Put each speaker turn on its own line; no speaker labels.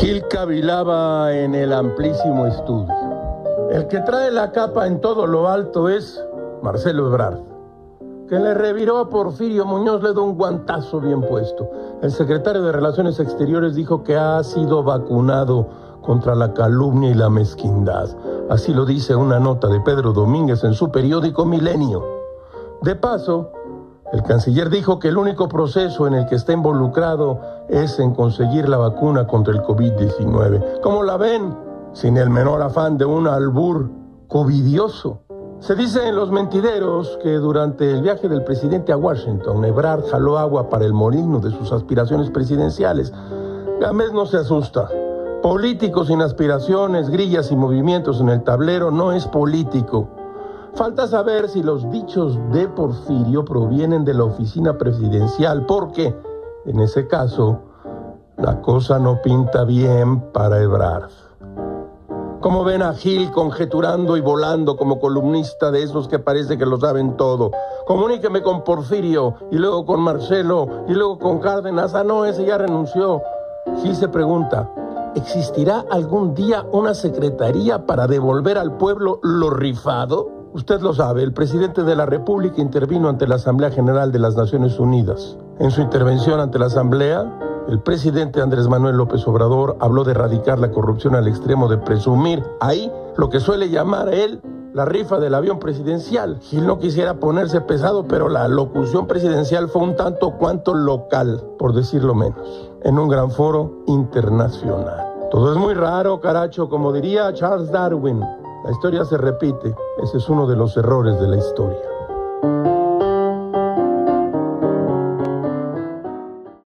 Gil cavilaba en el amplísimo estudio. El que trae la capa en todo lo alto es Marcelo Ebrard, que le reviró a Porfirio Muñoz, le dio un guantazo bien puesto. El secretario de Relaciones Exteriores dijo que ha sido vacunado contra la calumnia y la mezquindad. Así lo dice una nota de Pedro Domínguez en su periódico Milenio. De paso, el canciller dijo que el único proceso en el que está involucrado es en conseguir la vacuna contra el COVID-19. ¿Cómo la ven? Sin el menor afán de un albur covidioso. Se dice en los mentideros que durante el viaje del presidente a Washington, Ebrard jaló agua para el molino de sus aspiraciones presidenciales. Gámez no se asusta. Político sin aspiraciones, grillas y movimientos en el tablero no es político. Falta saber si los dichos de Porfirio provienen de la oficina presidencial, porque en ese caso la cosa no pinta bien para Ebrard. Como ven a Gil conjeturando y volando como columnista de esos que parece que lo saben todo. Comuníqueme con Porfirio y luego con Marcelo y luego con Cárdenas. Ah, no, ese ya renunció. Gil se pregunta, ¿existirá algún día una secretaría para devolver al pueblo lo rifado? Usted lo sabe, el presidente de la República intervino ante la Asamblea General de las Naciones Unidas. En su intervención ante la Asamblea, el presidente Andrés Manuel López Obrador habló de erradicar la corrupción al extremo de presumir ahí lo que suele llamar él la rifa del avión presidencial. Gil no quisiera ponerse pesado, pero la locución presidencial fue un tanto cuanto local, por decirlo menos, en un gran foro internacional. Todo es muy raro, caracho, como diría Charles Darwin. La historia se repite. Ese es uno de los errores de la historia.